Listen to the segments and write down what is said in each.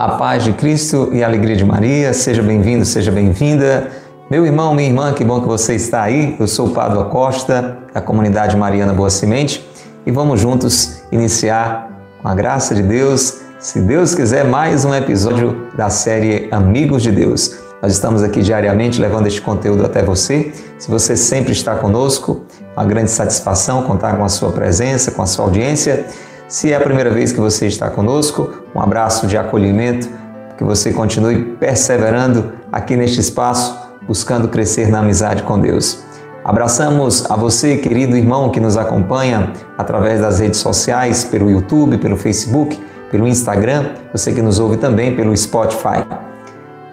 A paz de Cristo e a alegria de Maria, seja bem-vindo, seja bem-vinda. Meu irmão, minha irmã, que bom que você está aí. Eu sou o Padre Costa, da comunidade Mariana Boa Semente, e vamos juntos iniciar, com a graça de Deus, se Deus quiser, mais um episódio da série Amigos de Deus. Nós estamos aqui diariamente levando este conteúdo até você. Se você sempre está conosco, uma grande satisfação contar com a sua presença, com a sua audiência. Se é a primeira vez que você está conosco, um abraço de acolhimento, que você continue perseverando aqui neste espaço, buscando crescer na amizade com Deus. Abraçamos a você, querido irmão que nos acompanha através das redes sociais, pelo YouTube, pelo Facebook, pelo Instagram, você que nos ouve também pelo Spotify.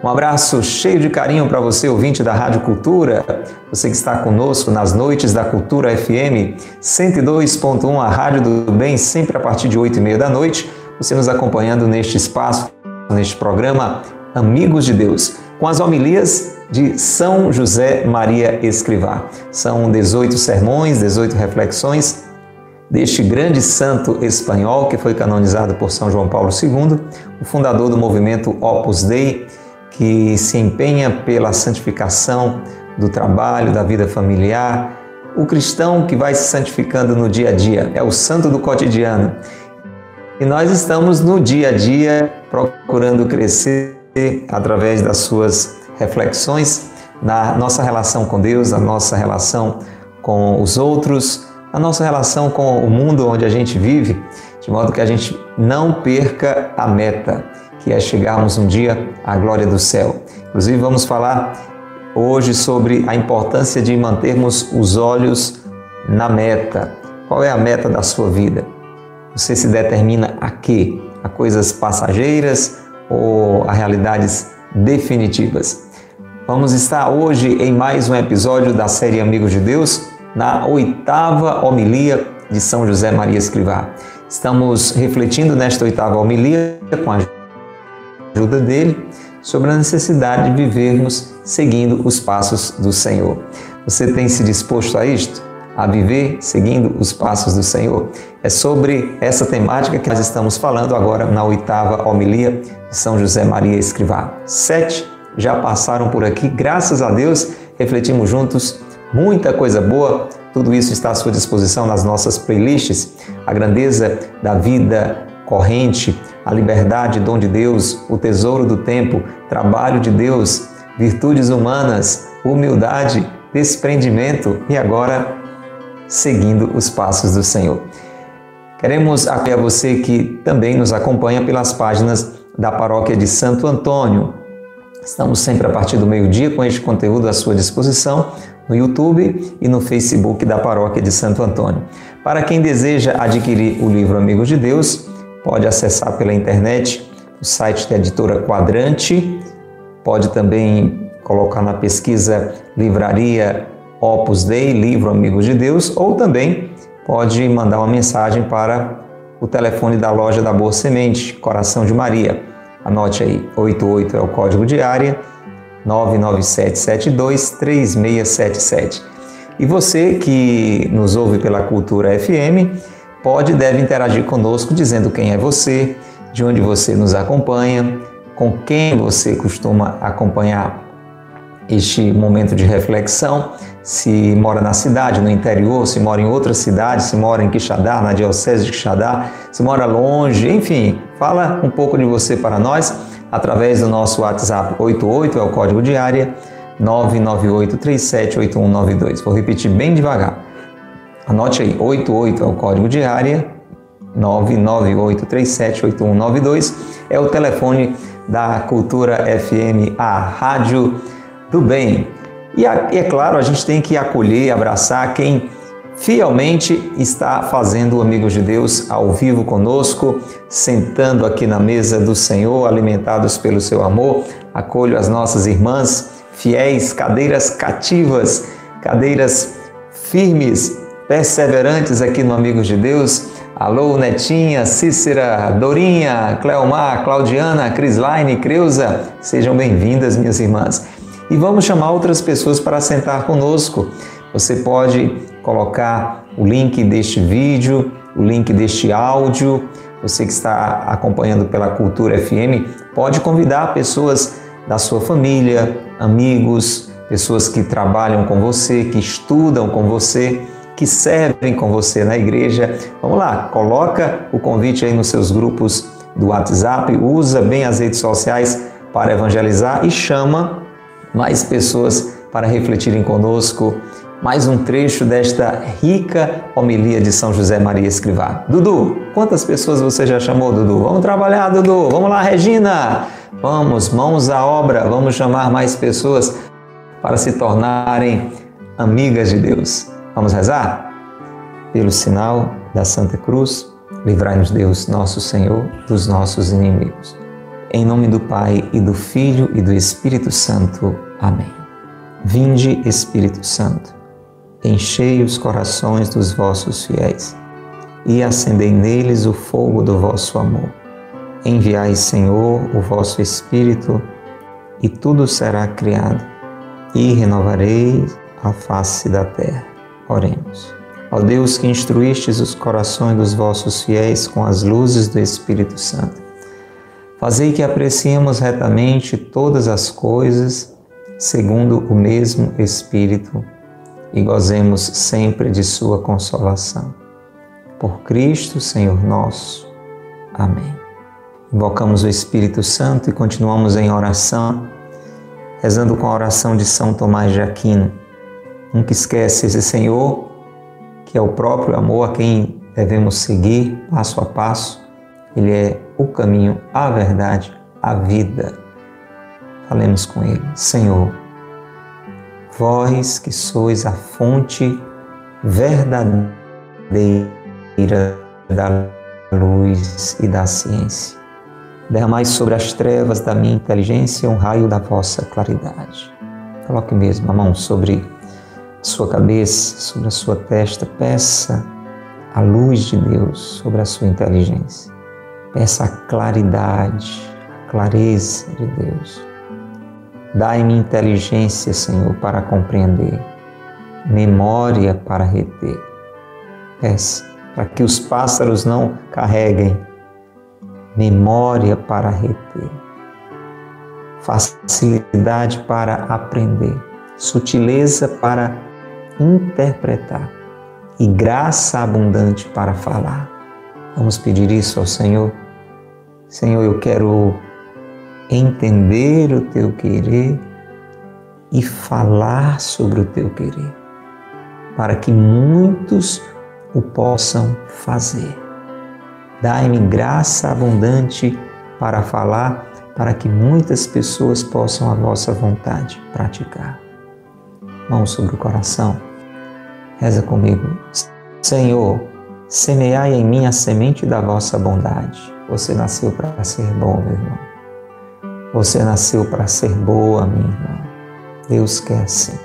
Um abraço cheio de carinho para você, ouvinte da Rádio Cultura, você que está conosco nas noites da Cultura FM 102.1, a Rádio do Bem, sempre a partir de 8 e meia da noite, você nos acompanhando neste espaço, neste programa Amigos de Deus, com as homilias de São José Maria Escrivá. São 18 sermões, 18 reflexões deste grande santo espanhol que foi canonizado por São João Paulo II, o fundador do movimento Opus Dei, que se empenha pela santificação do trabalho, da vida familiar, o cristão que vai se santificando no dia a dia, é o santo do cotidiano. E nós estamos no dia a dia procurando crescer através das suas reflexões na nossa relação com Deus, na nossa relação com os outros, na nossa relação com o mundo onde a gente vive, de modo que a gente não perca a meta que é chegarmos um dia à glória do céu. Inclusive, vamos falar hoje sobre a importância de mantermos os olhos na meta. Qual é a meta da sua vida? Você se determina a quê? A coisas passageiras ou a realidades definitivas? Vamos estar hoje em mais um episódio da série Amigos de Deus, na oitava homilia de São José Maria Escrivá. Estamos refletindo nesta oitava homilia com a ajuda dele sobre a necessidade de vivermos seguindo os passos do Senhor. Você tem se disposto a isto? A viver seguindo os passos do Senhor? É sobre essa temática que nós estamos falando agora na oitava homilia de São José Maria Escrivá. Sete já passaram por aqui, graças a Deus, refletimos juntos muita coisa boa. Tudo isso está à sua disposição nas nossas playlists. A grandeza da vida corrente, a liberdade, dom de Deus, o tesouro do tempo, trabalho de Deus, virtudes humanas, humildade, desprendimento e agora seguindo os passos do Senhor. Queremos apoiar você que também nos acompanha pelas páginas da paróquia de Santo Antônio. Estamos sempre a partir do meio-dia com este conteúdo à sua disposição no YouTube e no Facebook da paróquia de Santo Antônio. Para quem deseja adquirir o livro Amigos de Deus, pode acessar pela internet o site da editora Quadrante, pode também colocar na pesquisa Livraria Opus Dei, Livro Amigos de Deus, ou também pode mandar uma mensagem para o telefone da loja da Boa Semente, Coração de Maria. Anote aí, 88 é o código de área, 997723677. E você que nos ouve pela Cultura FM, pode e deve interagir conosco dizendo quem é você, de onde você nos acompanha, com quem você costuma acompanhar este momento de reflexão, se mora na cidade, no interior, se mora em outra cidade, se mora em Quixadá, na diocese de Quixadá, se mora longe, enfim, fala um pouco de você para nós através do nosso WhatsApp 88 é o código de área 998378192. Vou repetir bem devagar. Anote aí, 88 é o código de área, 998378192 é o telefone da Cultura FM, a Rádio do Bem. E é claro, a gente tem que acolher, abraçar quem fielmente está fazendo o Amigos de Deus ao vivo conosco, sentando aqui na mesa do Senhor, alimentados pelo seu amor. Acolho as nossas irmãs fiéis, cadeiras cativas, cadeiras firmes perseverantes aqui no Amigos de Deus, Alô, Netinha, Cícera, Dorinha, Cleomar, Claudiana, Crislaine, Creuza, sejam bem-vindas, minhas irmãs. E vamos chamar outras pessoas para sentar conosco. Você pode colocar o link deste vídeo, o link deste áudio. Você que está acompanhando pela Cultura FM, pode convidar pessoas da sua família, amigos, pessoas que trabalham com você, que estudam com você que servem com você na igreja. Vamos lá, coloca o convite aí nos seus grupos do WhatsApp, usa bem as redes sociais para evangelizar e chama mais pessoas para refletirem conosco mais um trecho desta rica homilia de São José Maria Escrivá. Dudu, quantas pessoas você já chamou, Dudu? Vamos trabalhar, Dudu. Vamos lá, Regina. Vamos, mãos à obra. Vamos chamar mais pessoas para se tornarem amigas de Deus. Vamos rezar? Pelo sinal da Santa Cruz, livrai-nos Deus, nosso Senhor, dos nossos inimigos. Em nome do Pai e do Filho e do Espírito Santo. Amém. Vinde, Espírito Santo, enchei os corações dos vossos fiéis e acendei neles o fogo do vosso amor. Enviai, Senhor, o vosso Espírito, e tudo será criado, e renovareis a face da terra. Oremos. Ó Deus que instruístes os corações dos vossos fiéis com as luzes do Espírito Santo, fazei que apreciemos retamente todas as coisas segundo o mesmo Espírito e gozemos sempre de Sua consolação. Por Cristo, Senhor nosso. Amém. Invocamos o Espírito Santo e continuamos em oração, rezando com a oração de São Tomás de Aquino Nunca esquece esse Senhor, que é o próprio amor a quem devemos seguir passo a passo. Ele é o caminho, a verdade, a vida. Falemos com Ele. Senhor, vós que sois a fonte verdadeira da luz e da ciência, derramai sobre as trevas da minha inteligência um raio da vossa claridade. Coloque mesmo a mão sobre sua cabeça, sobre a sua testa, peça a luz de Deus sobre a sua inteligência. Peça a claridade, a clareza de Deus. Dai-me inteligência, Senhor, para compreender, memória para reter. Peça para que os pássaros não carreguem, memória para reter, facilidade para aprender, sutileza para interpretar e graça abundante para falar. Vamos pedir isso ao Senhor. Senhor, eu quero entender o teu querer e falar sobre o teu querer, para que muitos o possam fazer. Dai-me graça abundante para falar, para que muitas pessoas possam a vossa vontade praticar. Mãos sobre o coração. Reza comigo. Senhor, semeai em mim a semente da vossa bondade. Você nasceu para ser bom, meu irmão. Você nasceu para ser boa, minha irmã. Deus quer assim.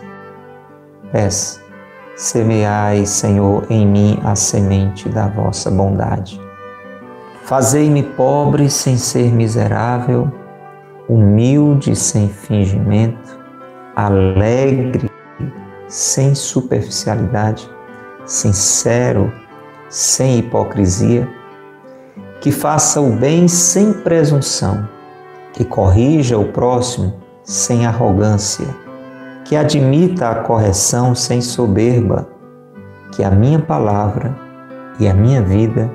Peça, semeai, Senhor, em mim a semente da vossa bondade. Fazei-me pobre sem ser miserável, humilde sem fingimento, alegre sem superficialidade, sincero, sem hipocrisia, que faça o bem sem presunção, que corrija o próximo sem arrogância, que admita a correção sem soberba, que a minha palavra e a minha vida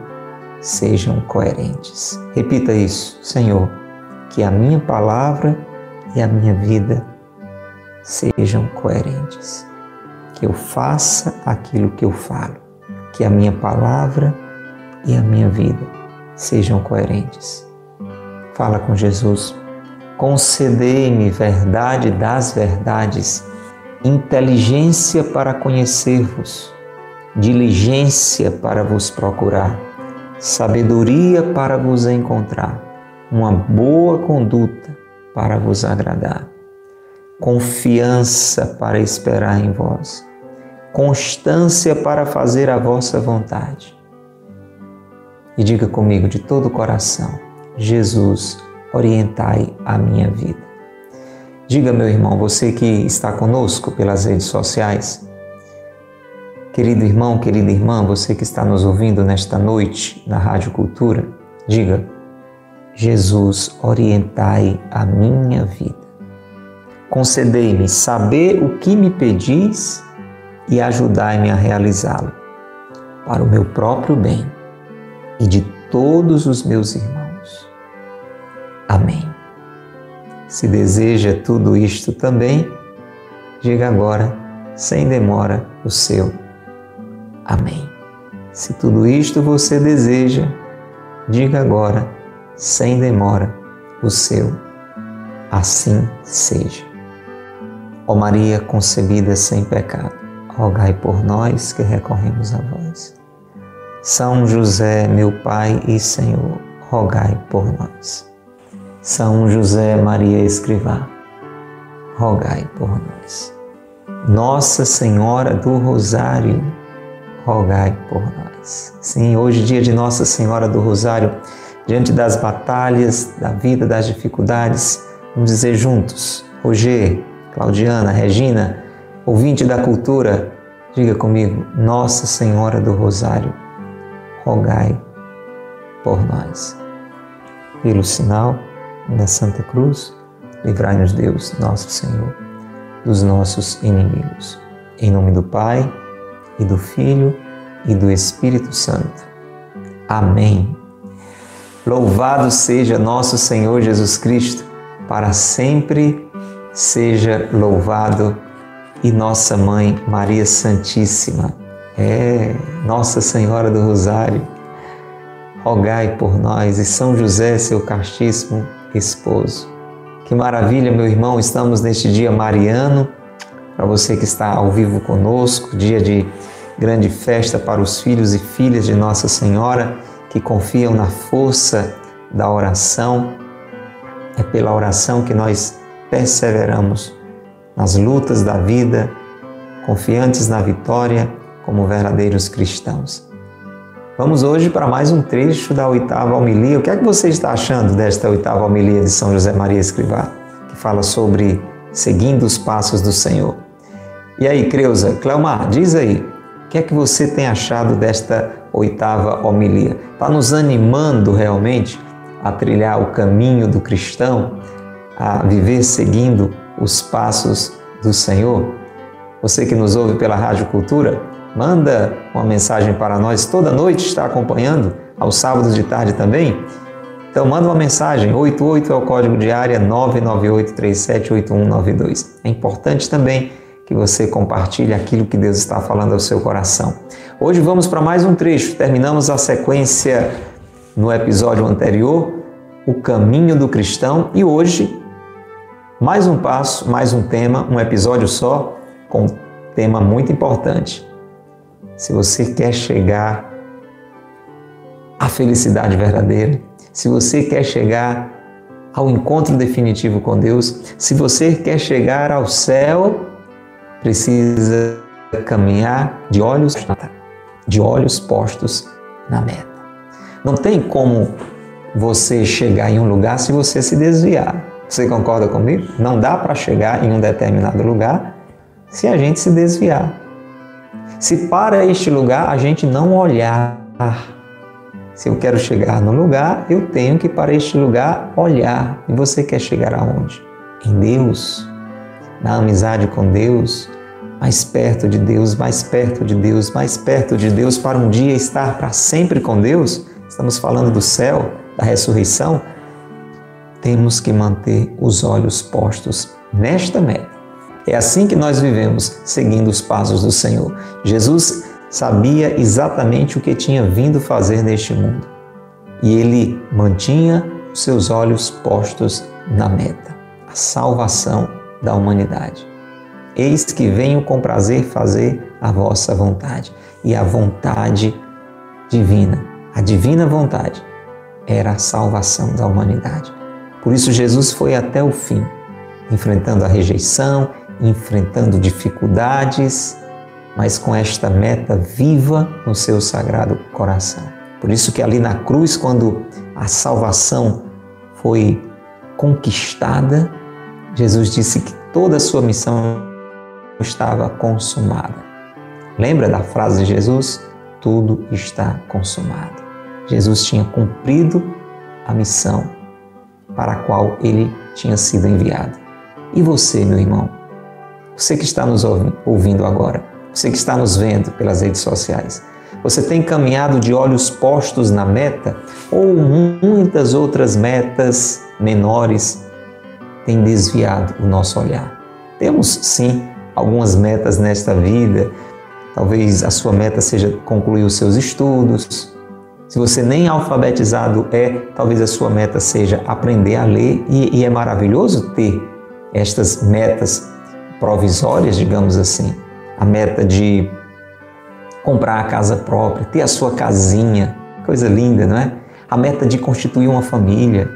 sejam coerentes. Repita isso, Senhor, que a minha palavra e a minha vida sejam coerentes que eu faça aquilo que eu falo, que a minha palavra e a minha vida sejam coerentes. Fala com Jesus. Concedei-me verdade das verdades, inteligência para conhecer-vos, diligência para vos procurar, sabedoria para vos encontrar, uma boa conduta para vos agradar, confiança para esperar em vós constância para fazer a vossa vontade. e diga comigo de todo o coração: Jesus, orientai a minha vida. Diga, meu irmão, você que está conosco pelas redes sociais, querido irmão, querida irmã, você que está nos ouvindo nesta noite na Rádio Cultura, diga: Jesus, orientai a minha vida. Concedei-me saber o que me pedis e ajudai-me a realizá-lo, para o meu próprio bem e de todos os meus irmãos. Amém. Se deseja tudo isto também, diga agora, sem demora, o seu. Amém. Se tudo isto você deseja, diga agora, sem demora, o seu. Assim seja. Ó Maria concebida sem pecado, rogai por nós que recorremos a vós. São José, meu Pai e Senhor, rogai por nós. São José Maria Escrivá, rogai por nós. Nossa Senhora do Rosário, rogai por nós. Sim, hoje, dia de Nossa Senhora do Rosário, diante das batalhas, da vida, das dificuldades, vamos dizer juntos: Roger, Claudiana, Regina, ouvinte da cultura, diga comigo: Nossa Senhora do Rosário rogai por nós. Pelo sinal da Santa Cruz, livrai-nos Deus, nosso Senhor, dos nossos inimigos. Em nome do Pai, e do Filho, e do Espírito Santo. Amém. Louvado seja nosso Senhor Jesus Cristo, para sempre seja louvado, e nossa Mãe Maria Santíssima é, Nossa Senhora do Rosário, rogai por nós e São José, seu castíssimo esposo. Que maravilha, meu irmão, estamos neste dia mariano, para você que está ao vivo conosco, dia de grande festa para os filhos e filhas de Nossa Senhora que confiam na força da oração. É pela oração que nós perseveramos nas lutas da vida, confiantes na vitória como verdadeiros cristãos. Vamos hoje para mais um trecho da oitava homilia. O que é que você está achando desta oitava homilia de São José Maria Escrivá, que fala sobre seguindo os passos do Senhor? E aí, Creuza, Cleomar, diz aí, o que é que você tem achado desta oitava homilia? Está nos animando realmente a trilhar o caminho do cristão, a viver seguindo os passos do Senhor? Você que nos ouve pela Rádio Cultura, Manda uma mensagem para nós toda noite, está acompanhando, aos sábados de tarde também. Então manda uma mensagem, 88 é o código de área 998378192. É importante também que você compartilhe aquilo que Deus está falando ao seu coração. Hoje vamos para mais um trecho. Terminamos a sequência no episódio anterior, o caminho do cristão, e hoje mais um passo, mais um tema, um episódio só com um tema muito importante se você quer chegar à felicidade verdadeira, se você quer chegar ao encontro definitivo com Deus, se você quer chegar ao céu, precisa caminhar de olhos de olhos postos na meta. Não tem como você chegar em um lugar se você se desviar. Você concorda comigo? Não dá para chegar em um determinado lugar se a gente se desviar. Se para este lugar a gente não olhar, se eu quero chegar no lugar, eu tenho que para este lugar olhar. E você quer chegar aonde? Em Deus, na amizade com Deus, mais perto de Deus, mais perto de Deus, mais perto de Deus, para um dia estar para sempre com Deus. Estamos falando do céu, da ressurreição. Temos que manter os olhos postos nesta meta é assim que nós vivemos, seguindo os passos do Senhor. Jesus sabia exatamente o que tinha vindo fazer neste mundo e ele mantinha seus olhos postos na meta, a salvação da humanidade. Eis que venho com prazer fazer a vossa vontade. E a vontade divina, a divina vontade, era a salvação da humanidade. Por isso, Jesus foi até o fim, enfrentando a rejeição, enfrentando dificuldades, mas com esta meta viva no seu sagrado coração. Por isso que ali na cruz, quando a salvação foi conquistada, Jesus disse que toda a sua missão estava consumada. Lembra da frase de Jesus? Tudo está consumado. Jesus tinha cumprido a missão para a qual ele tinha sido enviado. E você, meu irmão? Você que está nos ouvindo agora, você que está nos vendo pelas redes sociais, você tem caminhado de olhos postos na meta ou muitas outras metas menores têm desviado o nosso olhar? Temos sim algumas metas nesta vida. Talvez a sua meta seja concluir os seus estudos. Se você nem alfabetizado é, talvez a sua meta seja aprender a ler e, e é maravilhoso ter estas metas provisórias, digamos assim. A meta de comprar a casa própria, ter a sua casinha, coisa linda, não é? A meta de constituir uma família,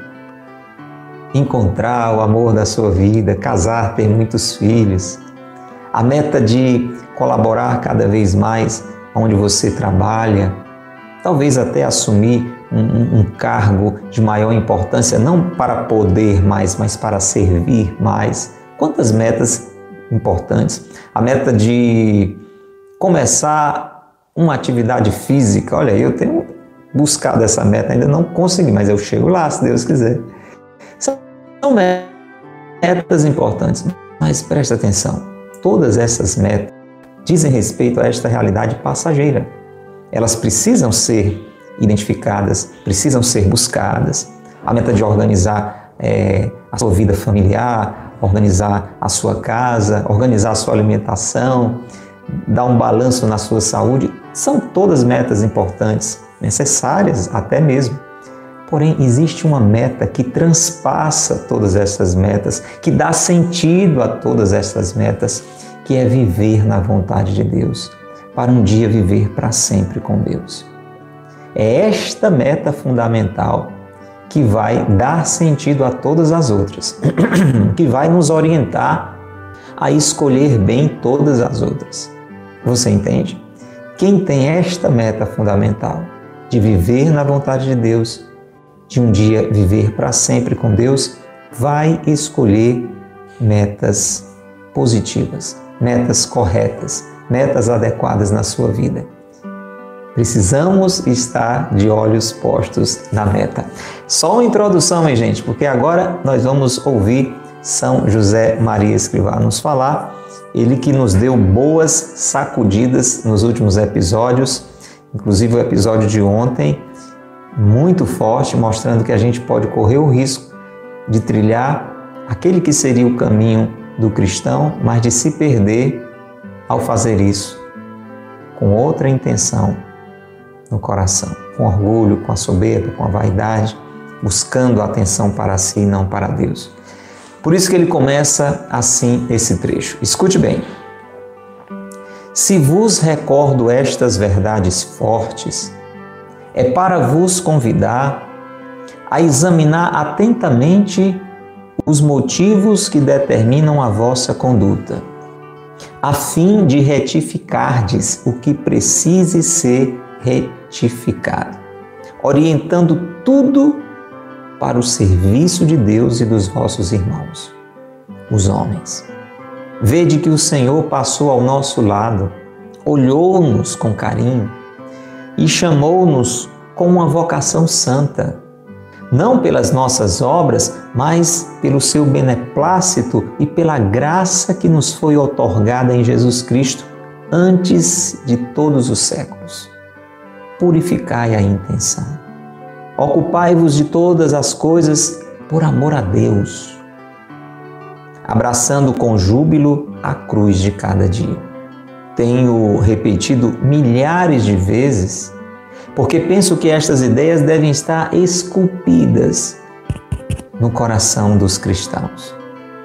encontrar o amor da sua vida, casar, ter muitos filhos. A meta de colaborar cada vez mais onde você trabalha, talvez até assumir um, um, cargo de maior importância, não para poder mais, mas para servir mais. Quantas metas importantes? A meta de começar uma atividade física, olha, eu tenho buscado essa meta, ainda não consegui, mas eu chego lá, se Deus quiser. São metas importantes, mas presta atenção, todas essas metas dizem respeito a esta realidade passageira. Elas precisam ser identificadas, precisam ser buscadas. A meta de organizar é, a sua vida familiar, organizar a sua casa, organizar a sua alimentação, dar um balanço na sua saúde, são todas metas importantes, necessárias até mesmo. Porém, existe uma meta que transpassa todas essas metas, que dá sentido a todas essas metas, que é viver na vontade de Deus, para um dia viver para sempre com Deus. É esta meta fundamental que vai dar sentido a todas as outras, que vai nos orientar a escolher bem todas as outras. Você entende? Quem tem esta meta fundamental de viver na vontade de Deus, de um dia viver para sempre com Deus, vai escolher metas positivas, metas corretas, metas adequadas na sua vida. Precisamos estar de olhos postos na meta. Só uma introdução, minha gente, porque agora nós vamos ouvir São José Maria Escrivá nos falar ele que nos deu boas sacudidas nos últimos episódios, inclusive o episódio de ontem, muito forte, mostrando que a gente pode correr o risco de trilhar aquele que seria o caminho do cristão, mas de se perder ao fazer isso com outra intenção no coração, com orgulho, com a soberba, com a vaidade, buscando a atenção para si e não para Deus. Por isso que ele começa assim esse trecho. Escute bem. Se vos recordo estas verdades fortes, é para vos convidar a examinar atentamente os motivos que determinam a vossa conduta, a fim de retificardes o que precise ser retificado, orientando tudo para o serviço de Deus e dos vossos irmãos, os homens. Vede que o Senhor passou ao nosso lado, olhou-nos com carinho e chamou-nos com uma vocação santa, não pelas nossas obras, mas pelo seu beneplácito e pela graça que nos foi otorgada em Jesus Cristo antes de todos os séculos. Purificai a intenção Ocupai-vos de todas as coisas por amor a Deus, abraçando com júbilo a cruz de cada dia. Tenho repetido milhares de vezes, porque penso que estas ideias devem estar esculpidas no coração dos cristãos.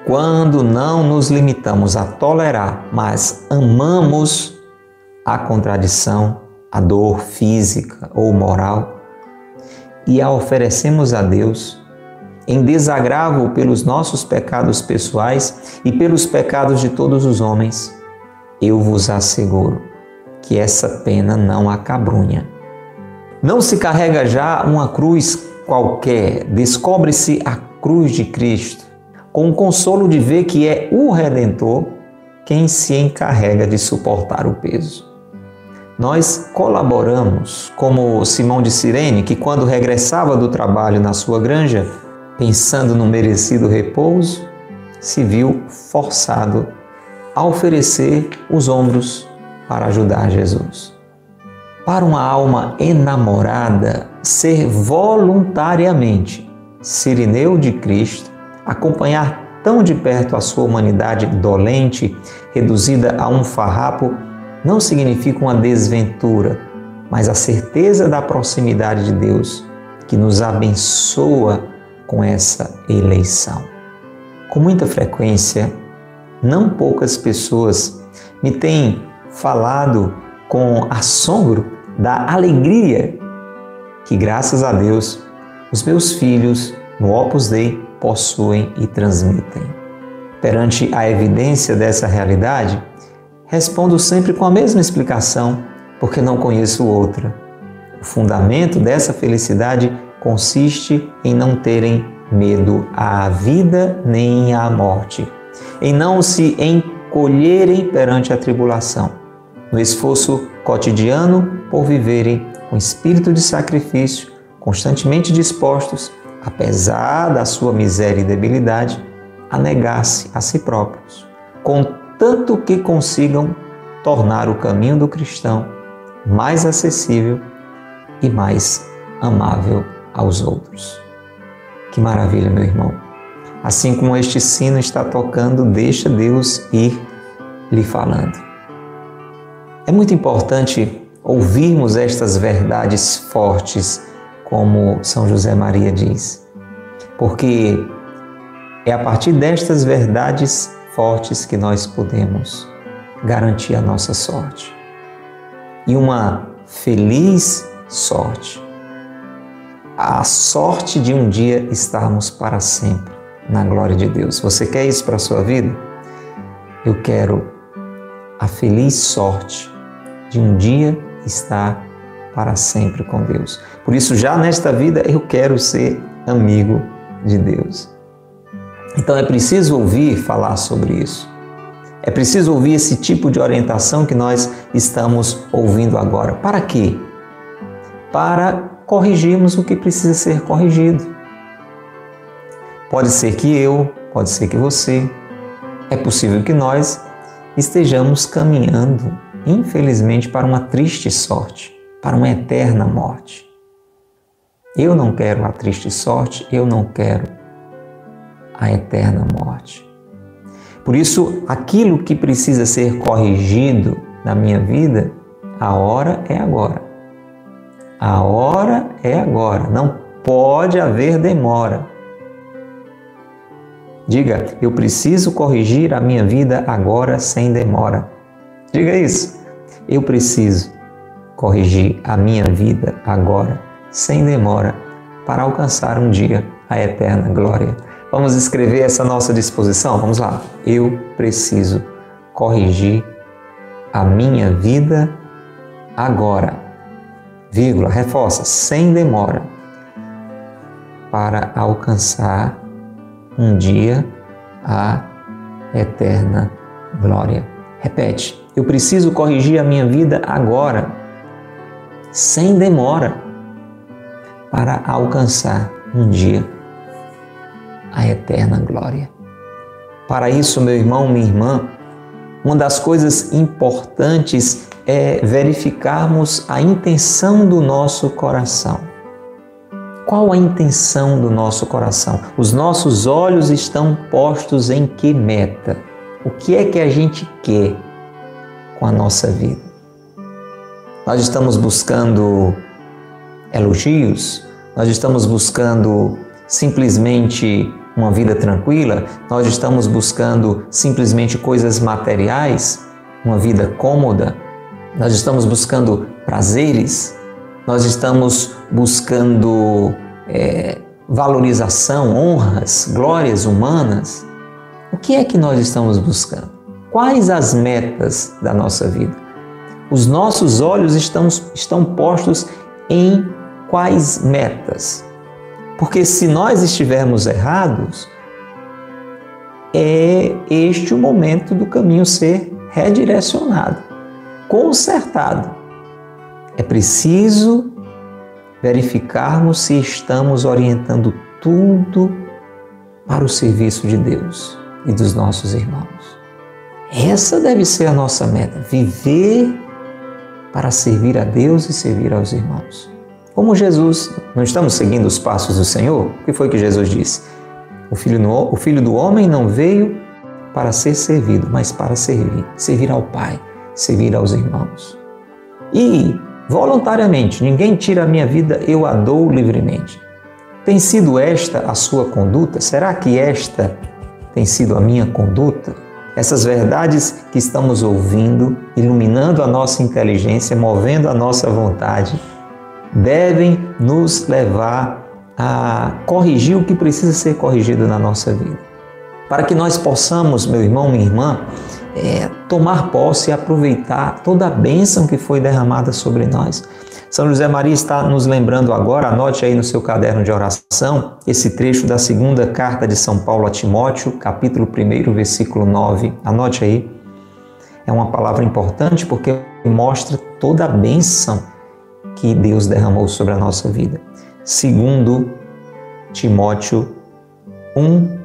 Quando não nos limitamos a tolerar, mas amamos a contradição, a dor física ou moral, e a oferecemos a Deus, em desagravo pelos nossos pecados pessoais e pelos pecados de todos os homens, eu vos asseguro que essa pena não acabrunha. Não se carrega já uma cruz qualquer, descobre-se a cruz de Cristo, com o consolo de ver que é o Redentor quem se encarrega de suportar o peso. Nós colaboramos, como Simão de Cirene, que quando regressava do trabalho na sua granja, pensando no merecido repouso, se viu forçado a oferecer os ombros para ajudar Jesus. Para uma alma enamorada, ser voluntariamente Sirineu de Cristo, acompanhar tão de perto a sua humanidade dolente, reduzida a um farrapo, não significa uma desventura, mas a certeza da proximidade de Deus que nos abençoa com essa eleição. Com muita frequência, não poucas pessoas me têm falado com assombro da alegria que, graças a Deus, os meus filhos no Opus Dei possuem e transmitem. Perante a evidência dessa realidade, respondo sempre com a mesma explicação, porque não conheço outra. O fundamento dessa felicidade consiste em não terem medo à vida nem à morte, em não se encolherem perante a tribulação, no esforço cotidiano por viverem com espírito de sacrifício, constantemente dispostos, apesar da sua miséria e debilidade, a negar-se a si próprios, contanto que consigam tornar o caminho do cristão mais acessível e mais amável aos outros. Que maravilha, meu irmão! Assim como este sino está tocando, deixa Deus ir lhe falando. É muito importante ouvirmos estas verdades fortes, como São José Maria diz, porque é a partir destas verdades fortes que nós podemos garantir a nossa sorte. E uma feliz sorte. A sorte de um dia estarmos para sempre na glória de Deus. Você quer isso para a sua vida? Eu quero a feliz sorte de um dia estar para sempre com Deus. Por isso, já nesta vida, eu quero ser amigo de Deus. Então é preciso ouvir falar sobre isso. É preciso ouvir esse tipo de orientação que nós estamos ouvindo agora. Para quê? Para corrigirmos o que precisa ser corrigido. Pode ser que eu, pode ser que você, é possível que nós estejamos caminhando, infelizmente, para uma triste sorte, para uma eterna morte. Eu não quero a triste sorte, eu não quero a eterna morte. Por isso, aquilo que precisa ser corrigido na minha vida, a hora é agora. A hora é agora. Não pode haver demora. Diga, eu preciso corrigir a minha vida agora sem demora. Diga isso. Eu preciso corrigir a minha vida agora sem demora para alcançar um dia a eterna glória. Vamos escrever essa nossa disposição? Vamos lá. Eu preciso corrigir a minha vida agora. Vírgula, reforça, sem demora, para alcançar um dia a eterna glória. Repete, eu preciso corrigir a minha vida agora, sem demora, para alcançar um dia a eterna glória. Para isso, meu irmão, minha irmã, uma das coisas importantes é verificarmos a intenção do nosso coração. Qual a intenção do nosso coração? Os nossos olhos estão postos em que meta? O que é que a gente quer com a nossa vida? Nós estamos buscando elogios? Nós estamos buscando simplesmente uma vida tranquila, nós estamos buscando simplesmente coisas materiais, uma vida cômoda, nós estamos buscando prazeres, nós estamos buscando é, valorização, honras, glórias humanas. O que é que nós estamos buscando? Quais as metas da nossa vida? Os nossos olhos estão, estão postos em quais metas? Porque se nós estivermos errados, é este o momento do caminho ser redirecionado, consertado. É preciso verificarmos se estamos orientando tudo para o serviço de Deus e dos nossos irmãos. Essa deve ser a nossa meta: viver para servir a Deus e servir aos irmãos. Como Jesus, não estamos seguindo os passos do Senhor? O que foi que Jesus disse? O filho, o filho do homem não veio para ser servido, mas para servir servir ao Pai, servir aos irmãos. E voluntariamente, ninguém tira a minha vida, eu a dou livremente. Tem sido esta a sua conduta? Será que esta tem sido a minha conduta? Essas verdades que estamos ouvindo, iluminando a nossa inteligência, movendo a nossa vontade, devem nos levar a corrigir o que precisa ser corrigido na nossa vida. Para que nós possamos, meu irmão, minha irmã, é, tomar posse e aproveitar toda a bênção que foi derramada sobre nós. São José Maria está nos lembrando agora, anote aí no seu caderno de oração, esse trecho da segunda carta de São Paulo a Timóteo, capítulo 1, versículo 9. Anote aí. É uma palavra importante porque mostra toda a bênção que Deus derramou sobre a nossa vida. Segundo Timóteo 1,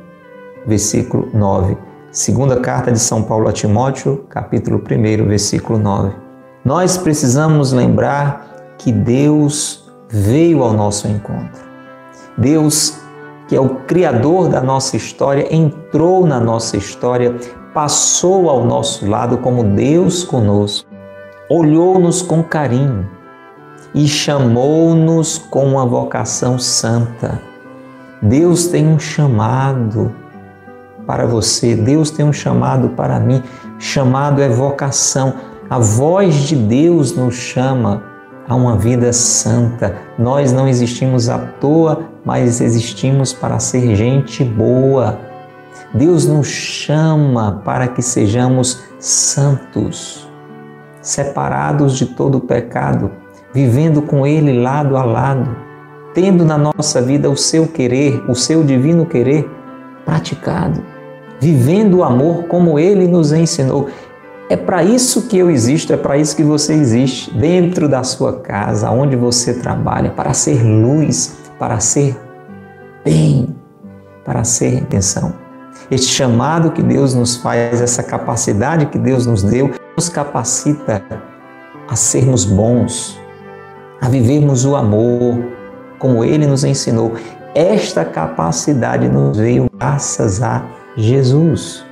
versículo 9. Segunda carta de São Paulo a Timóteo, capítulo 1, versículo 9. Nós precisamos lembrar que Deus veio ao nosso encontro. Deus, que é o criador da nossa história, entrou na nossa história, passou ao nosso lado como Deus conosco, olhou-nos com carinho e chamou-nos com uma vocação santa. Deus tem um chamado para você, Deus tem um chamado para mim. Chamado é vocação. A voz de Deus nos chama a uma vida santa. Nós não existimos à toa, mas existimos para ser gente boa. Deus nos chama para que sejamos santos, separados de todo o pecado, vivendo com Ele lado a lado, tendo na nossa vida o seu querer, o seu divino querer praticado vivendo o amor como ele nos ensinou. É para isso que eu existo, é para isso que você existe, dentro da sua casa, onde você trabalha, para ser luz, para ser bem, para ser intenção. Este chamado que Deus nos faz, essa capacidade que Deus nos deu, nos capacita a sermos bons, a vivermos o amor, como Ele nos ensinou. Esta capacidade nos veio graças a Jesus,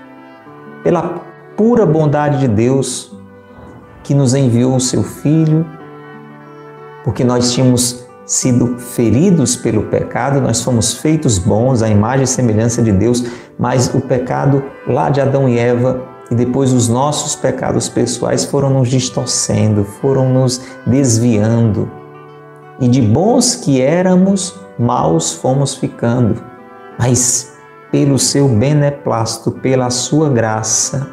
pela pura bondade de Deus que nos enviou o seu Filho, porque nós tínhamos sido feridos pelo pecado, nós fomos feitos bons à imagem e semelhança de Deus, mas o pecado lá de Adão e Eva e depois os nossos pecados pessoais foram nos distorcendo, foram nos desviando. E de bons que éramos, maus fomos ficando. Mas pelo seu beneplácito, pela sua graça,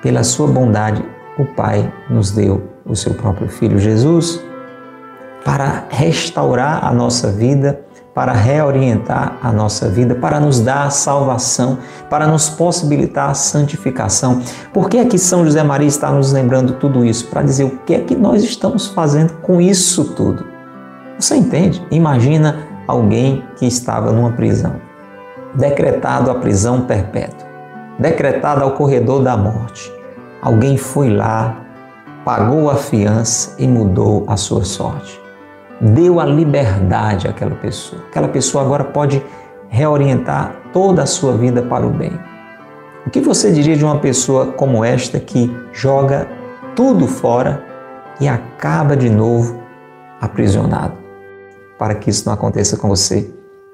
pela sua bondade, o Pai nos deu o seu próprio Filho Jesus para restaurar a nossa vida, para reorientar a nossa vida, para nos dar a salvação, para nos possibilitar a santificação. Por que é que São José Maria está nos lembrando tudo isso? Para dizer o que é que nós estamos fazendo com isso tudo. Você entende? Imagina alguém que estava numa prisão decretado a prisão perpétua, decretado ao corredor da morte. Alguém foi lá, pagou a fiança e mudou a sua sorte. Deu a liberdade àquela pessoa. Aquela pessoa agora pode reorientar toda a sua vida para o bem. O que você diria de uma pessoa como esta que joga tudo fora e acaba de novo aprisionado? Para que isso não aconteça com você,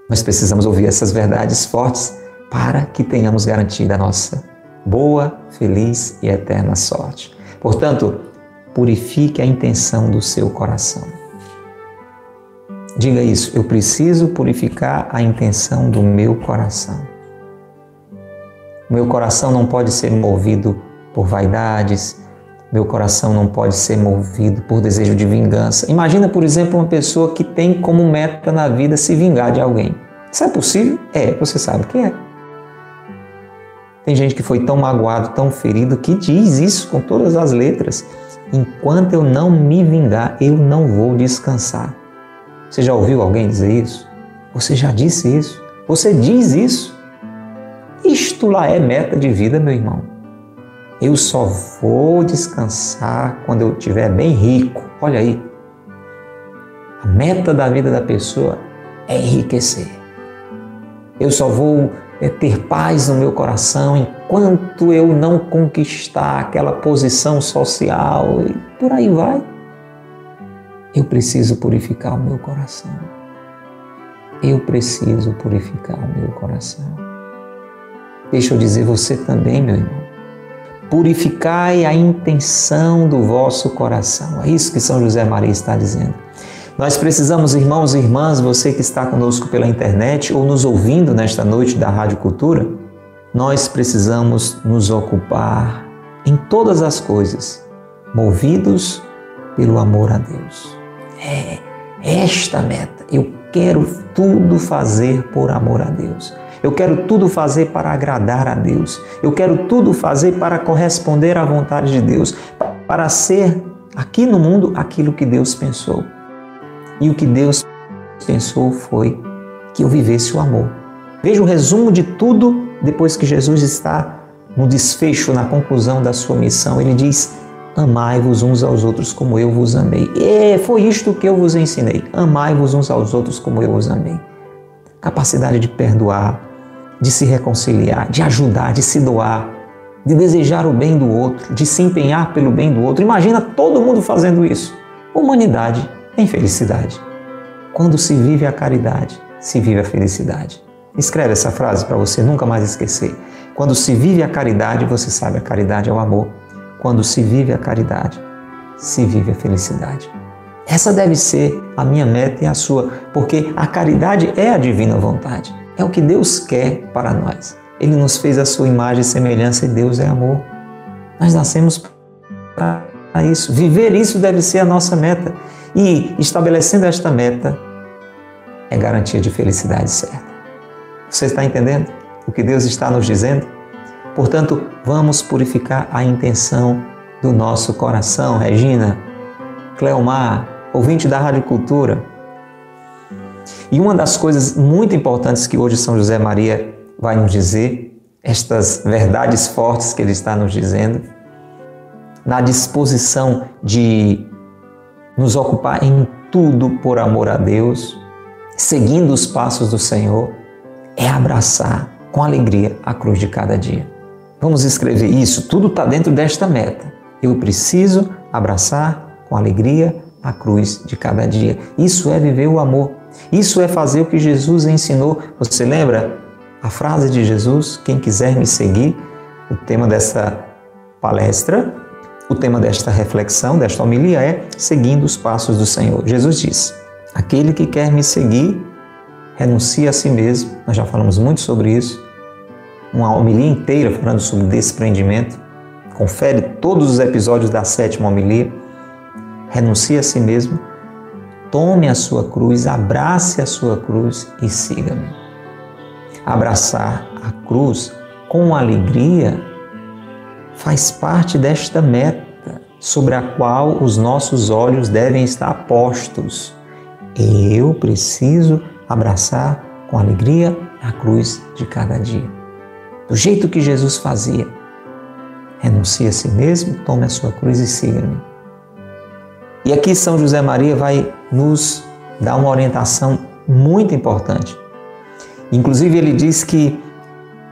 nós precisamos ouvir essas verdades fortes para que tenhamos garantida a nossa boa, feliz e eterna sorte. Portanto, purifique a intenção do seu coração. Diga isso, eu preciso purificar a intenção do meu coração. O meu coração não pode ser movido por vaidades, Meu coração não pode ser movido por desejo de vingança. Imagina, por exemplo, uma pessoa que tem como meta na vida se vingar de alguém. Isso é possível? É, você sabe que é. Tem gente que foi tão magoado, tão ferido, que diz isso com todas as letras. Enquanto eu não me vingar, eu não vou descansar. Você já ouviu alguém dizer isso? Você já disse isso? Você diz isso? Isto lá é meta de vida, meu irmão. Eu só vou descansar quando eu estiver bem rico. Olha aí. A meta da vida da pessoa é enriquecer. Eu só vou é, ter paz no meu coração enquanto eu não conquistar aquela posição social e por aí vai. Eu preciso purificar o meu coração. Eu preciso purificar o meu coração. Deixa eu dizer você também, meu irmão purificai a intenção do vosso coração. É isso que São José Maria está dizendo. Nós precisamos, irmãos e irmãs, você que está conosco pela internet ou nos ouvindo nesta noite da Rádio Cultura, nós precisamos nos ocupar em todas as coisas, movidos pelo amor a Deus. É esta meta. Eu quero tudo fazer por amor a Deus. Eu quero tudo fazer para agradar a Deus. Eu quero tudo fazer para corresponder à vontade de Deus, para ser aqui no mundo aquilo que Deus pensou. E o que Deus pensou foi que eu vivesse o amor. Veja o resumo de tudo depois que Jesus está no desfecho, na conclusão da sua missão. Ele diz: Amai-vos uns aos outros como eu vos amei. E foi isto que eu vos ensinei. Amai-vos uns aos outros como eu vos amei. Capacidade de perdoar, de se reconciliar, de ajudar, de se doar, de desejar o bem do outro, de se empenhar pelo bem do outro. Imagina todo mundo fazendo isso. Humanidade tem felicidade. Quando se vive a caridade, se vive a felicidade. Escreve essa frase para você nunca mais esquecer. Quando se vive a caridade, você sabe, a caridade é o amor. Quando se vive a caridade, se vive a felicidade. Essa deve ser a minha meta e a sua, porque a caridade é a divina vontade. É o que Deus quer para nós. Ele nos fez a sua imagem e semelhança e Deus é amor. Nós nascemos para isso. Viver isso deve ser a nossa meta. E estabelecendo esta meta é garantia de felicidade certa. Você está entendendo o que Deus está nos dizendo? Portanto, vamos purificar a intenção do nosso coração. Regina, Cleomar, ouvinte da Rádio Cultura, e uma das coisas muito importantes que hoje São José Maria vai nos dizer, estas verdades fortes que ele está nos dizendo, na disposição de nos ocupar em tudo por amor a Deus, seguindo os passos do Senhor, é abraçar com alegria a cruz de cada dia. Vamos escrever isso, tudo está dentro desta meta. Eu preciso abraçar com alegria a cruz de cada dia. Isso é viver o amor. Isso é fazer o que Jesus ensinou. Você lembra a frase de Jesus? Quem quiser me seguir, o tema dessa palestra, o tema desta reflexão, desta homilia é seguindo os passos do Senhor. Jesus diz: Aquele que quer me seguir, renuncia a si mesmo. Nós já falamos muito sobre isso. Uma homilia inteira falando sobre desprendimento. Confere todos os episódios da sétima homilia. Renuncia a si mesmo tome a sua cruz, abrace a sua cruz e siga-me. Abraçar a cruz com alegria faz parte desta meta sobre a qual os nossos olhos devem estar postos. Eu preciso abraçar com alegria a cruz de cada dia. Do jeito que Jesus fazia. Renuncie a si mesmo, tome a sua cruz e siga-me. E aqui São José Maria vai nos dar uma orientação muito importante. Inclusive, ele diz que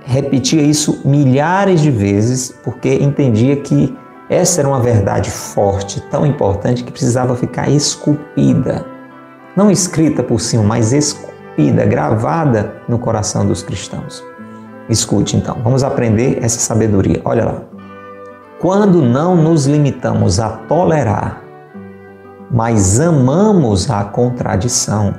repetia isso milhares de vezes porque entendia que essa era uma verdade forte, tão importante, que precisava ficar esculpida. Não escrita por cima, mas esculpida, gravada no coração dos cristãos. Escute então, vamos aprender essa sabedoria. Olha lá. Quando não nos limitamos a tolerar mas amamos a contradição.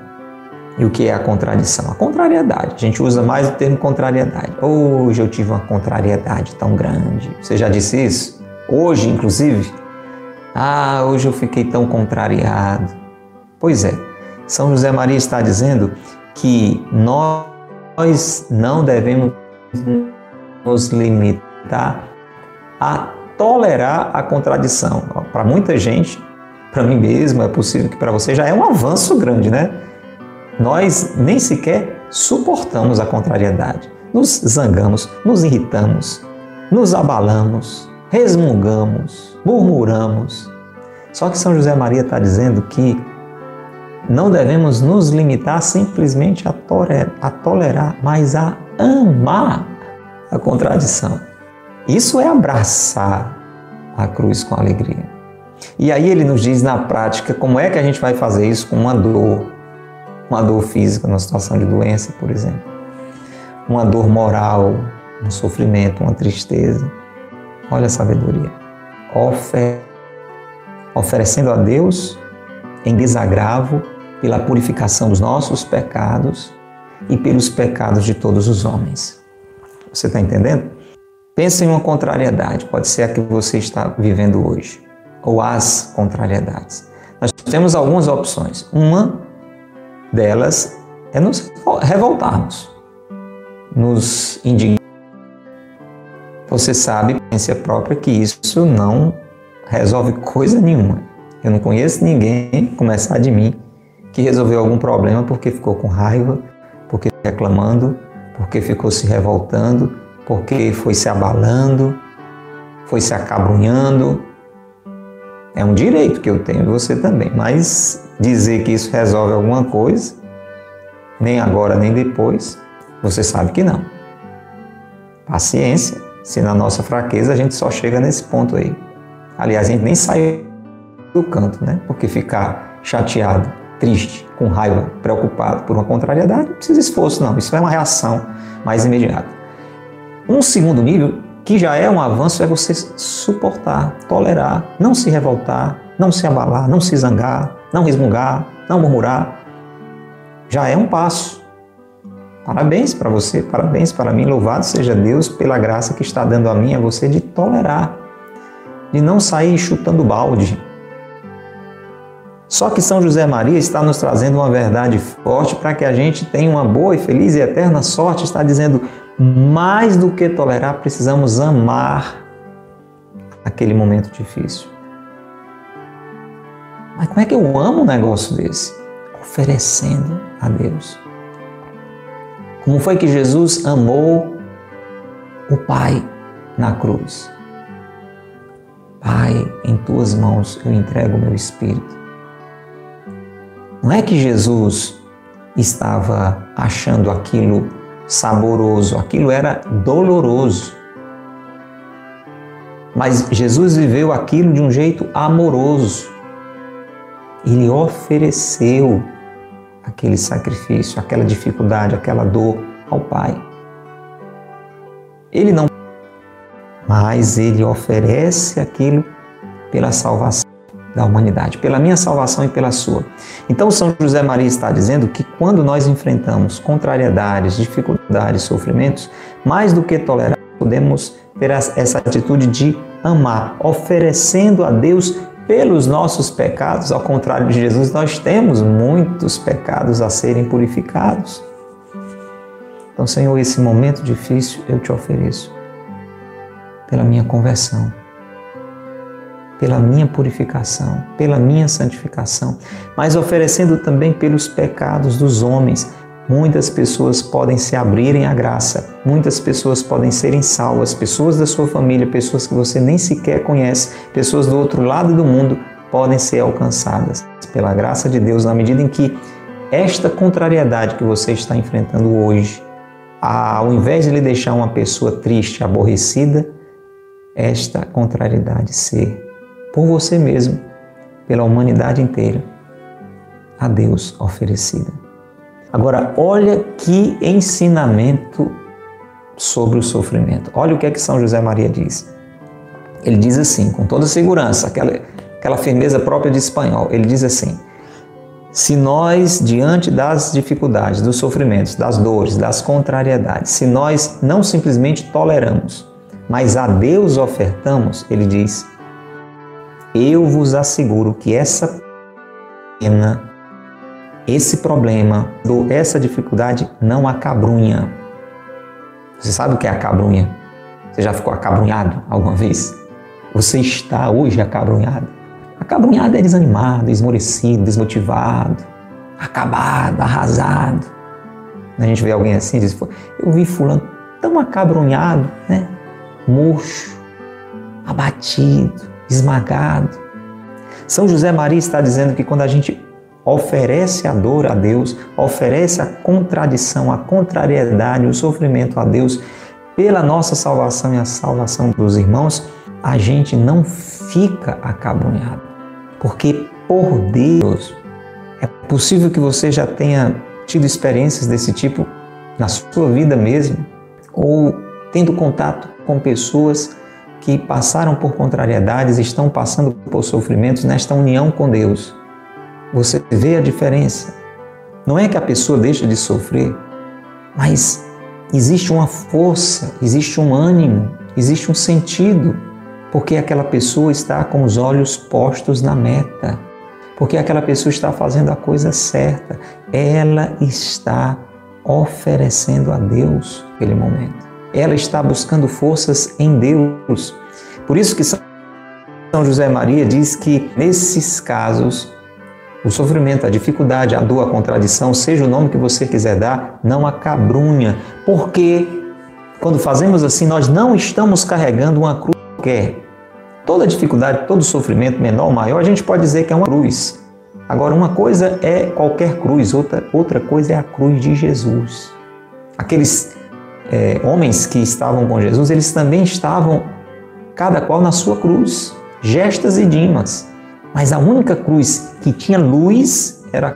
E o que é a contradição? A contrariedade. A gente usa mais o termo contrariedade. Hoje eu tive uma contrariedade tão grande. Você já disse isso? Hoje, inclusive, Ah, hoje eu fiquei tão contrariado. Pois é, São José Maria está dizendo que nós não devemos nos limitar a tolerar a contradição. Para muita gente, para mim mesmo, é possível que para você já é um avanço grande, né? Nós nem sequer suportamos a contrariedade. Nos zangamos, nos irritamos, nos abalamos, resmungamos, murmuramos. Só que São José Maria está dizendo que não devemos nos limitar simplesmente a tolerar, a tolerar, mas a amar a contradição. Isso é abraçar a cruz com alegria. E aí ele nos diz na prática como é que a gente vai fazer isso com uma dor, uma dor física, numa situação de doença, por exemplo, uma dor moral, um sofrimento, uma tristeza. Olha a sabedoria. Ofer... Oferecendo a Deus em desagravo pela purificação dos nossos pecados e pelos pecados de todos os homens. Você está entendendo? Pense em uma contrariedade, pode ser a que você está vivendo hoje, ou as contrariedades. Nós temos algumas opções. Uma delas é nos revoltarmos, nos indignar. Você sabe, ciência própria, que isso não resolve coisa nenhuma. Eu não conheço ninguém, começar de mim, que resolveu algum problema porque ficou com raiva, porque reclamando, porque ficou se revoltando, porque foi se abalando, foi se acabrunhando. É um direito que eu tenho, você também, mas dizer que isso resolve alguma coisa, nem agora nem depois, você sabe que não. Paciência, se na nossa fraqueza a gente só chega nesse ponto aí. Aliás, a gente nem sai do canto, né? Porque ficar chateado, triste, com raiva, preocupado por uma contrariedade, não precisa esforço, não. Isso é uma reação mais imediata. Um segundo nível, que já é um avanço, é você suportar, tolerar, não se revoltar, não se abalar, não se zangar, não resmungar, não murmurar. Já é um passo. Parabéns para você, parabéns para mim. Louvado seja Deus pela graça que está dando a mim a você de tolerar, de não sair chutando balde, só que São José Maria está nos trazendo uma verdade forte para que a gente tenha uma boa e feliz e eterna sorte. Está dizendo, mais do que tolerar, precisamos amar aquele momento difícil. Mas como é que eu amo um negócio desse? Oferecendo a Deus. Como foi que Jesus amou o Pai na cruz? Pai, em tuas mãos eu entrego o meu espírito. Não é que Jesus estava achando aquilo saboroso, aquilo era doloroso. Mas Jesus viveu aquilo de um jeito amoroso. Ele ofereceu aquele sacrifício, aquela dificuldade, aquela dor ao Pai. Ele não, mas ele oferece aquilo pela salvação da humanidade, pela minha salvação e pela sua. Então, São José Maria está dizendo que quando nós enfrentamos contrariedades, dificuldades, sofrimentos, mais do que tolerar, podemos ter essa atitude de amar, oferecendo a Deus pelos nossos pecados. Ao contrário de Jesus, nós temos muitos pecados a serem purificados. Então, Senhor, esse momento difícil eu te ofereço pela minha conversão pela minha purificação, pela minha santificação, mas oferecendo também pelos pecados dos homens. Muitas pessoas podem se abrirem à graça, muitas pessoas podem serem salvas, pessoas da sua família, pessoas que você nem sequer conhece, pessoas do outro lado do mundo podem ser alcançadas pela graça de Deus na medida em que esta contrariedade que você está enfrentando hoje, ao invés de lhe deixar uma pessoa triste, aborrecida, esta contrariedade ser por você mesmo, pela humanidade inteira, a Deus oferecida. Agora, olha que ensinamento sobre o sofrimento. Olha o que é que São José Maria diz. Ele diz assim, com toda segurança, aquela, aquela firmeza própria de espanhol. Ele diz assim: se nós, diante das dificuldades, dos sofrimentos, das dores, das contrariedades, se nós não simplesmente toleramos, mas a Deus ofertamos, ele diz, eu vos asseguro que essa pena, esse problema, essa dificuldade não acabrunha. Você sabe o que é acabrunha? Você já ficou acabrunhado alguma vez? Você está hoje acabrunhado. Acabrunhado é desanimado, esmorecido, desmotivado, acabado, arrasado. A gente vê alguém assim e diz: Eu vi Fulano tão acabrunhado, né? murcho, abatido, esmagado. São José Maria está dizendo que quando a gente oferece a dor a Deus, oferece a contradição, a contrariedade, o sofrimento a Deus pela nossa salvação e a salvação dos irmãos, a gente não fica acabrunhado. Porque por Deus, é possível que você já tenha tido experiências desse tipo na sua vida mesmo, ou tendo contato com pessoas que passaram por contrariedades, estão passando por sofrimentos nesta união com Deus. Você vê a diferença. Não é que a pessoa deixa de sofrer, mas existe uma força, existe um ânimo, existe um sentido, porque aquela pessoa está com os olhos postos na meta, porque aquela pessoa está fazendo a coisa certa, ela está oferecendo a Deus aquele momento. Ela está buscando forças em Deus. Por isso que São José Maria diz que nesses casos o sofrimento, a dificuldade, a dor, a contradição, seja o nome que você quiser dar, não acabrunha, porque quando fazemos assim, nós não estamos carregando uma cruz qualquer. Toda dificuldade, todo sofrimento, menor ou maior, a gente pode dizer que é uma cruz. Agora, uma coisa é qualquer cruz, outra, outra coisa é a cruz de Jesus. Aqueles é, homens que estavam com Jesus, eles também estavam, cada qual na sua cruz, gestas e dimas. Mas a única cruz que tinha luz era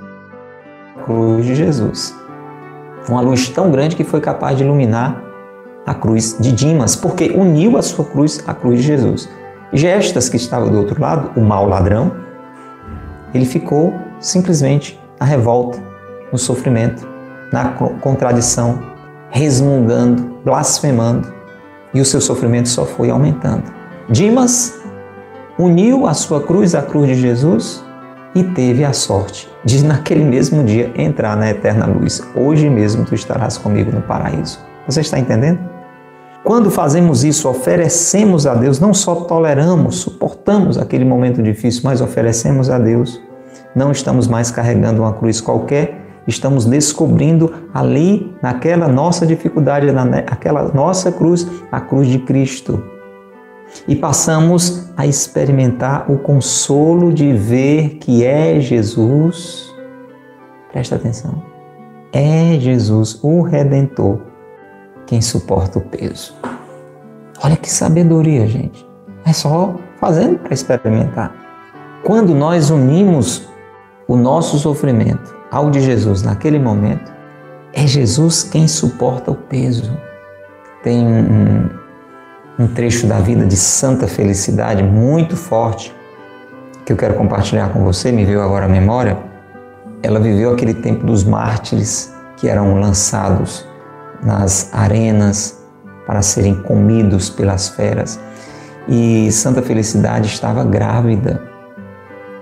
a cruz de Jesus. Uma luz tão grande que foi capaz de iluminar a cruz de Dimas, porque uniu a sua cruz à cruz de Jesus. Gestas que estava do outro lado, o mau ladrão, ele ficou simplesmente na revolta, no sofrimento, na contradição, resmungando, blasfemando, e o seu sofrimento só foi aumentando. Dimas uniu a sua cruz à cruz de Jesus e teve a sorte de, naquele mesmo dia, entrar na eterna luz. Hoje mesmo tu estarás comigo no paraíso. Você está entendendo? Quando fazemos isso, oferecemos a Deus, não só toleramos, suportamos aquele momento difícil, mas oferecemos a Deus. Não estamos mais carregando uma cruz qualquer, estamos descobrindo ali, naquela nossa dificuldade, naquela nossa cruz, a cruz de Cristo e passamos a experimentar o consolo de ver que é Jesus. Presta atenção. É Jesus, o Redentor, quem suporta o peso. Olha que sabedoria, gente. É só fazendo para experimentar. Quando nós unimos o nosso sofrimento ao de Jesus naquele momento, é Jesus quem suporta o peso. Tem um, um trecho da vida de santa felicidade muito forte que eu quero compartilhar com você, me veio agora à memória. Ela viveu aquele tempo dos mártires que eram lançados nas arenas para serem comidos pelas feras. E Santa Felicidade estava grávida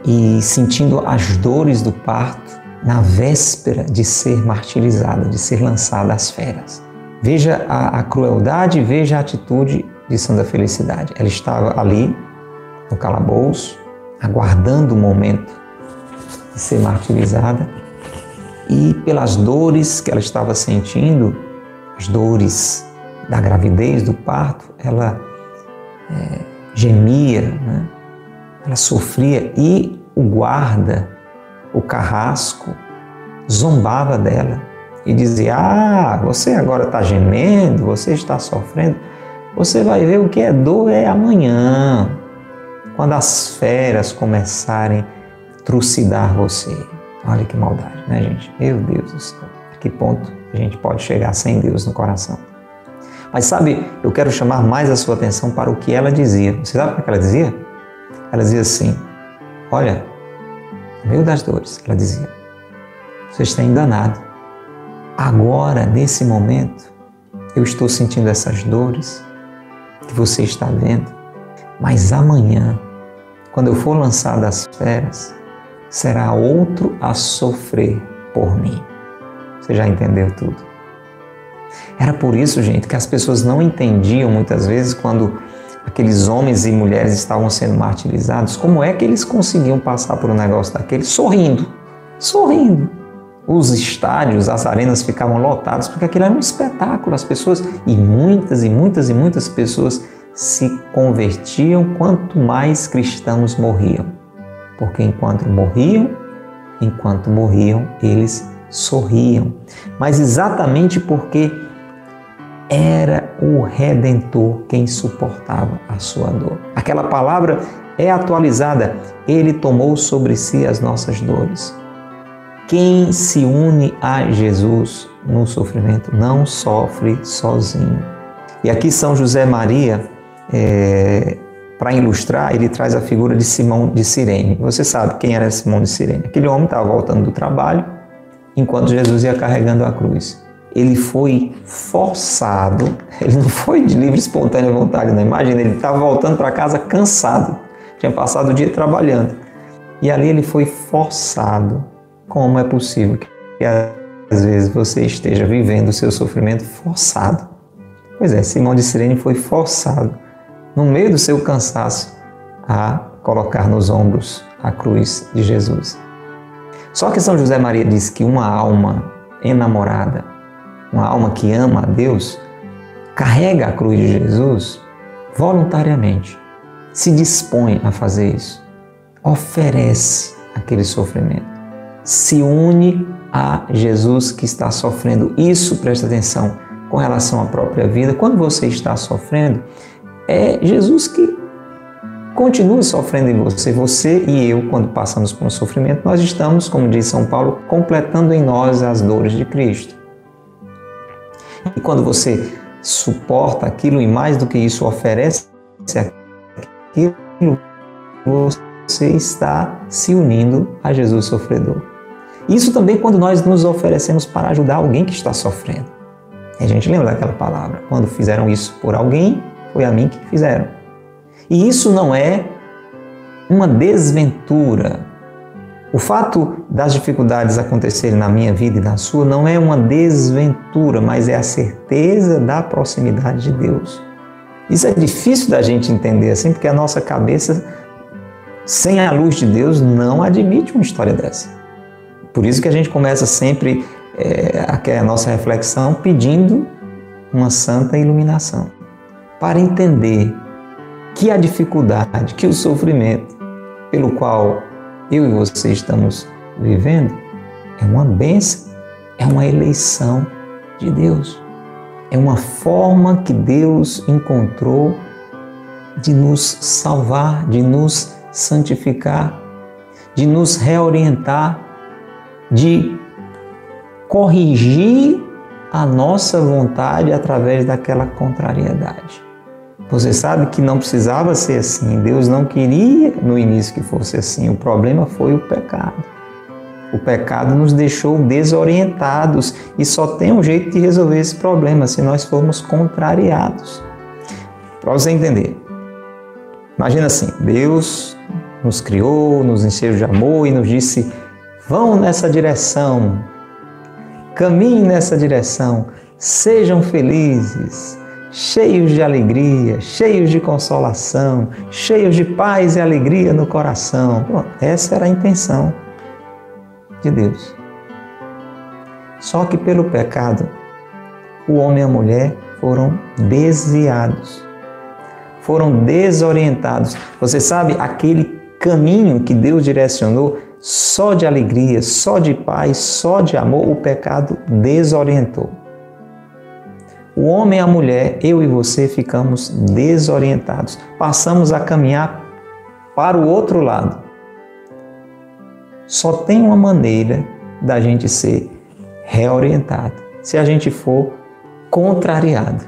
e sentindo as dores do parto na véspera de ser martirizada, de ser lançada às feras. Veja a, a crueldade, veja a atitude de Santa Felicidade. Ela estava ali, no calabouço, aguardando o momento de ser martirizada e pelas dores que ela estava sentindo, as dores da gravidez, do parto, ela é, gemia, né? ela sofria e o guarda, o carrasco, zombava dela e dizia: Ah, você agora está gemendo, você está sofrendo. Você vai ver o que é dor é amanhã, quando as feras começarem a trucidar você. Olha que maldade, né, gente? Meu Deus do céu. A que ponto a gente pode chegar sem Deus no coração? Mas sabe, eu quero chamar mais a sua atenção para o que ela dizia. Você sabe o que ela dizia? Ela dizia assim: Olha, meio das dores, ela dizia: Você está enganado. Agora, nesse momento, eu estou sentindo essas dores, que você está vendo, mas amanhã quando eu for lançado às feras, será outro a sofrer por mim. Você já entendeu tudo? Era por isso, gente, que as pessoas não entendiam muitas vezes quando aqueles homens e mulheres estavam sendo martirizados, como é que eles conseguiam passar por um negócio daquele sorrindo, sorrindo. Os estádios, as arenas ficavam lotadas porque aquilo era um espetáculo. As pessoas, e muitas e muitas e muitas pessoas se convertiam quanto mais cristãos morriam. Porque enquanto morriam, enquanto morriam, eles sorriam. Mas exatamente porque era o redentor quem suportava a sua dor. Aquela palavra é atualizada. Ele tomou sobre si as nossas dores. Quem se une a Jesus no sofrimento não sofre sozinho. E aqui São José Maria, é, para ilustrar, ele traz a figura de Simão de Cirene. Você sabe quem era Simão de Cirene? Aquele homem estava voltando do trabalho enquanto Jesus ia carregando a cruz. Ele foi forçado, ele não foi de livre espontânea vontade, não. Imagina, ele estava voltando para casa cansado, tinha passado o dia trabalhando. E ali ele foi forçado como é possível que às vezes você esteja vivendo o seu sofrimento forçado? Pois é, Simão de Sirene foi forçado, no meio do seu cansaço, a colocar nos ombros a cruz de Jesus. Só que São José Maria diz que uma alma enamorada, uma alma que ama a Deus, carrega a cruz de Jesus voluntariamente, se dispõe a fazer isso, oferece aquele sofrimento se une a Jesus que está sofrendo. Isso, presta atenção, com relação à própria vida. Quando você está sofrendo, é Jesus que continua sofrendo em você. Você e eu, quando passamos por um sofrimento, nós estamos, como diz São Paulo, completando em nós as dores de Cristo. E quando você suporta aquilo e mais do que isso oferece aquilo, você está se unindo a Jesus sofredor. Isso também quando nós nos oferecemos para ajudar alguém que está sofrendo. a gente lembra daquela palavra. Quando fizeram isso por alguém, foi a mim que fizeram. E isso não é uma desventura. O fato das dificuldades acontecerem na minha vida e na sua não é uma desventura, mas é a certeza da proximidade de Deus. Isso é difícil da gente entender assim, porque a nossa cabeça, sem a luz de Deus, não admite uma história dessa. Por isso que a gente começa sempre é, a nossa reflexão pedindo uma santa iluminação, para entender que a dificuldade, que o sofrimento pelo qual eu e você estamos vivendo é uma bênção, é uma eleição de Deus. É uma forma que Deus encontrou de nos salvar, de nos santificar, de nos reorientar de corrigir a nossa vontade através daquela contrariedade. Você sabe que não precisava ser assim, Deus não queria no início que fosse assim, o problema foi o pecado. O pecado nos deixou desorientados e só tem um jeito de resolver esse problema se nós formos contrariados. Para você entender, imagina assim: Deus nos criou, nos encheu de amor e nos disse Vão nessa direção, caminhem nessa direção, sejam felizes, cheios de alegria, cheios de consolação, cheios de paz e alegria no coração. Essa era a intenção de Deus. Só que pelo pecado, o homem e a mulher foram desviados, foram desorientados. Você sabe, aquele caminho que Deus direcionou só de alegria, só de paz, só de amor, o pecado desorientou. O homem e a mulher, eu e você, ficamos desorientados. Passamos a caminhar para o outro lado. Só tem uma maneira da gente ser reorientado, se a gente for contrariado.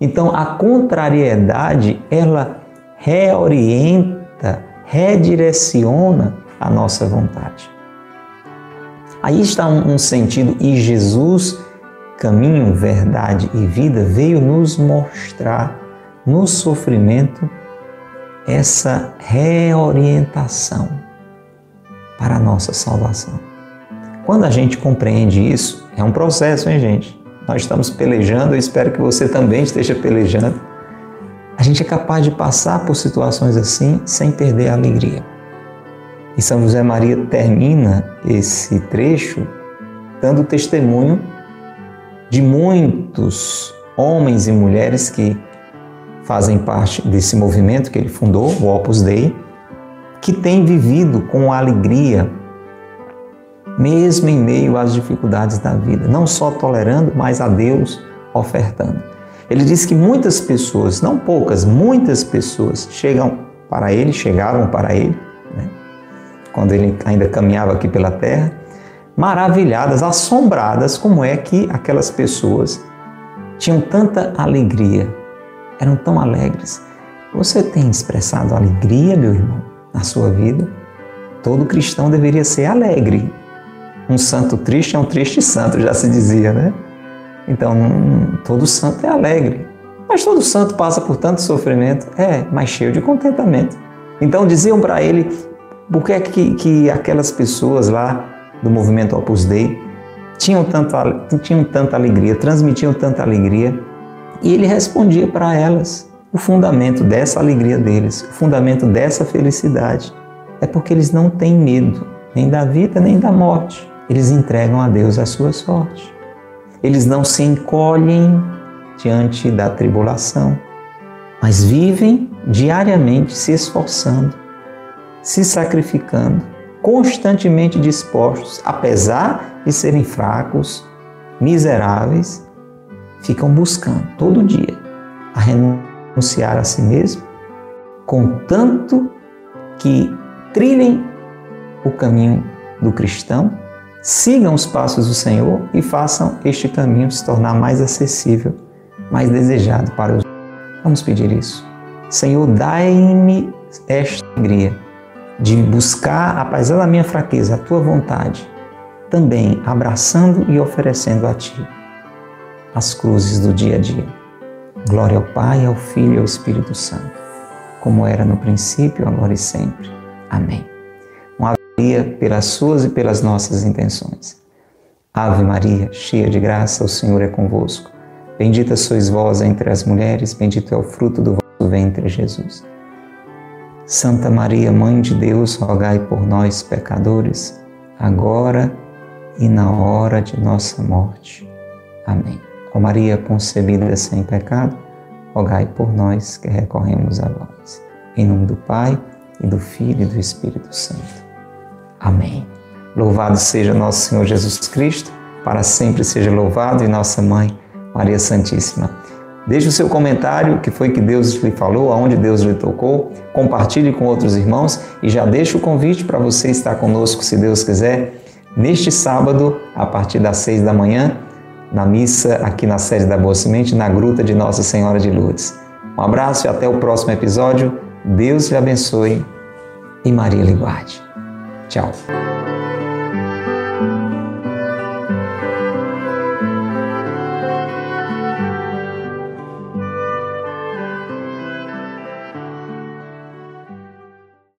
Então, a contrariedade, ela reorienta, redireciona a nossa vontade. Aí está um, um sentido, e Jesus, caminho, verdade e vida, veio nos mostrar no sofrimento essa reorientação para a nossa salvação. Quando a gente compreende isso, é um processo, hein, gente? Nós estamos pelejando, eu espero que você também esteja pelejando. A gente é capaz de passar por situações assim sem perder a alegria. E São José Maria termina esse trecho dando testemunho de muitos homens e mulheres que fazem parte desse movimento que ele fundou, o Opus Dei, que têm vivido com alegria, mesmo em meio às dificuldades da vida, não só tolerando, mas a Deus ofertando. Ele diz que muitas pessoas, não poucas, muitas pessoas chegam para ele, chegaram para ele, né? quando ele ainda caminhava aqui pela terra, maravilhadas, assombradas como é que aquelas pessoas tinham tanta alegria, eram tão alegres. Você tem expressado alegria, meu irmão, na sua vida? Todo cristão deveria ser alegre. Um santo triste é um triste santo, já se dizia, né? Então, todo santo é alegre. Mas todo santo passa por tanto sofrimento, é, mas cheio de contentamento. Então diziam para ele por que, é que, que aquelas pessoas lá do movimento Opus Dei tinham tanta, tinham tanta alegria, transmitiam tanta alegria, e ele respondia para elas o fundamento dessa alegria deles, o fundamento dessa felicidade. É porque eles não têm medo nem da vida nem da morte. Eles entregam a Deus a sua sorte. Eles não se encolhem diante da tribulação, mas vivem diariamente se esforçando, se sacrificando, constantemente dispostos, apesar de serem fracos, miseráveis, ficam buscando todo dia a renunciar a si mesmo, contanto que trilhem o caminho do cristão, sigam os passos do Senhor e façam este caminho se tornar mais acessível, mais desejado para os. Vamos pedir isso. Senhor, dai-me esta alegria de buscar, apesar da minha fraqueza, a tua vontade, também abraçando e oferecendo a ti as cruzes do dia a dia. Glória ao Pai, ao Filho e ao Espírito Santo, como era no princípio, agora e sempre. Amém. Uma Maria pelas suas e pelas nossas intenções. Ave Maria, cheia de graça, o Senhor é convosco. Bendita sois vós entre as mulheres, bendito é o fruto do vosso ventre, Jesus. Santa Maria, Mãe de Deus, rogai por nós, pecadores, agora e na hora de nossa morte. Amém. Ó Maria concebida sem pecado, rogai por nós que recorremos a vós. Em nome do Pai, e do Filho e do Espírito Santo. Amém. Louvado seja nosso Senhor Jesus Cristo, para sempre seja louvado, e nossa Mãe, Maria Santíssima. Deixe o seu comentário, que foi que Deus lhe falou, aonde Deus lhe tocou. Compartilhe com outros irmãos e já deixe o convite para você estar conosco, se Deus quiser, neste sábado, a partir das seis da manhã, na missa aqui na sede da Boa Semente, na Gruta de Nossa Senhora de Lourdes. Um abraço e até o próximo episódio. Deus lhe abençoe e Maria lhe guarde. Tchau.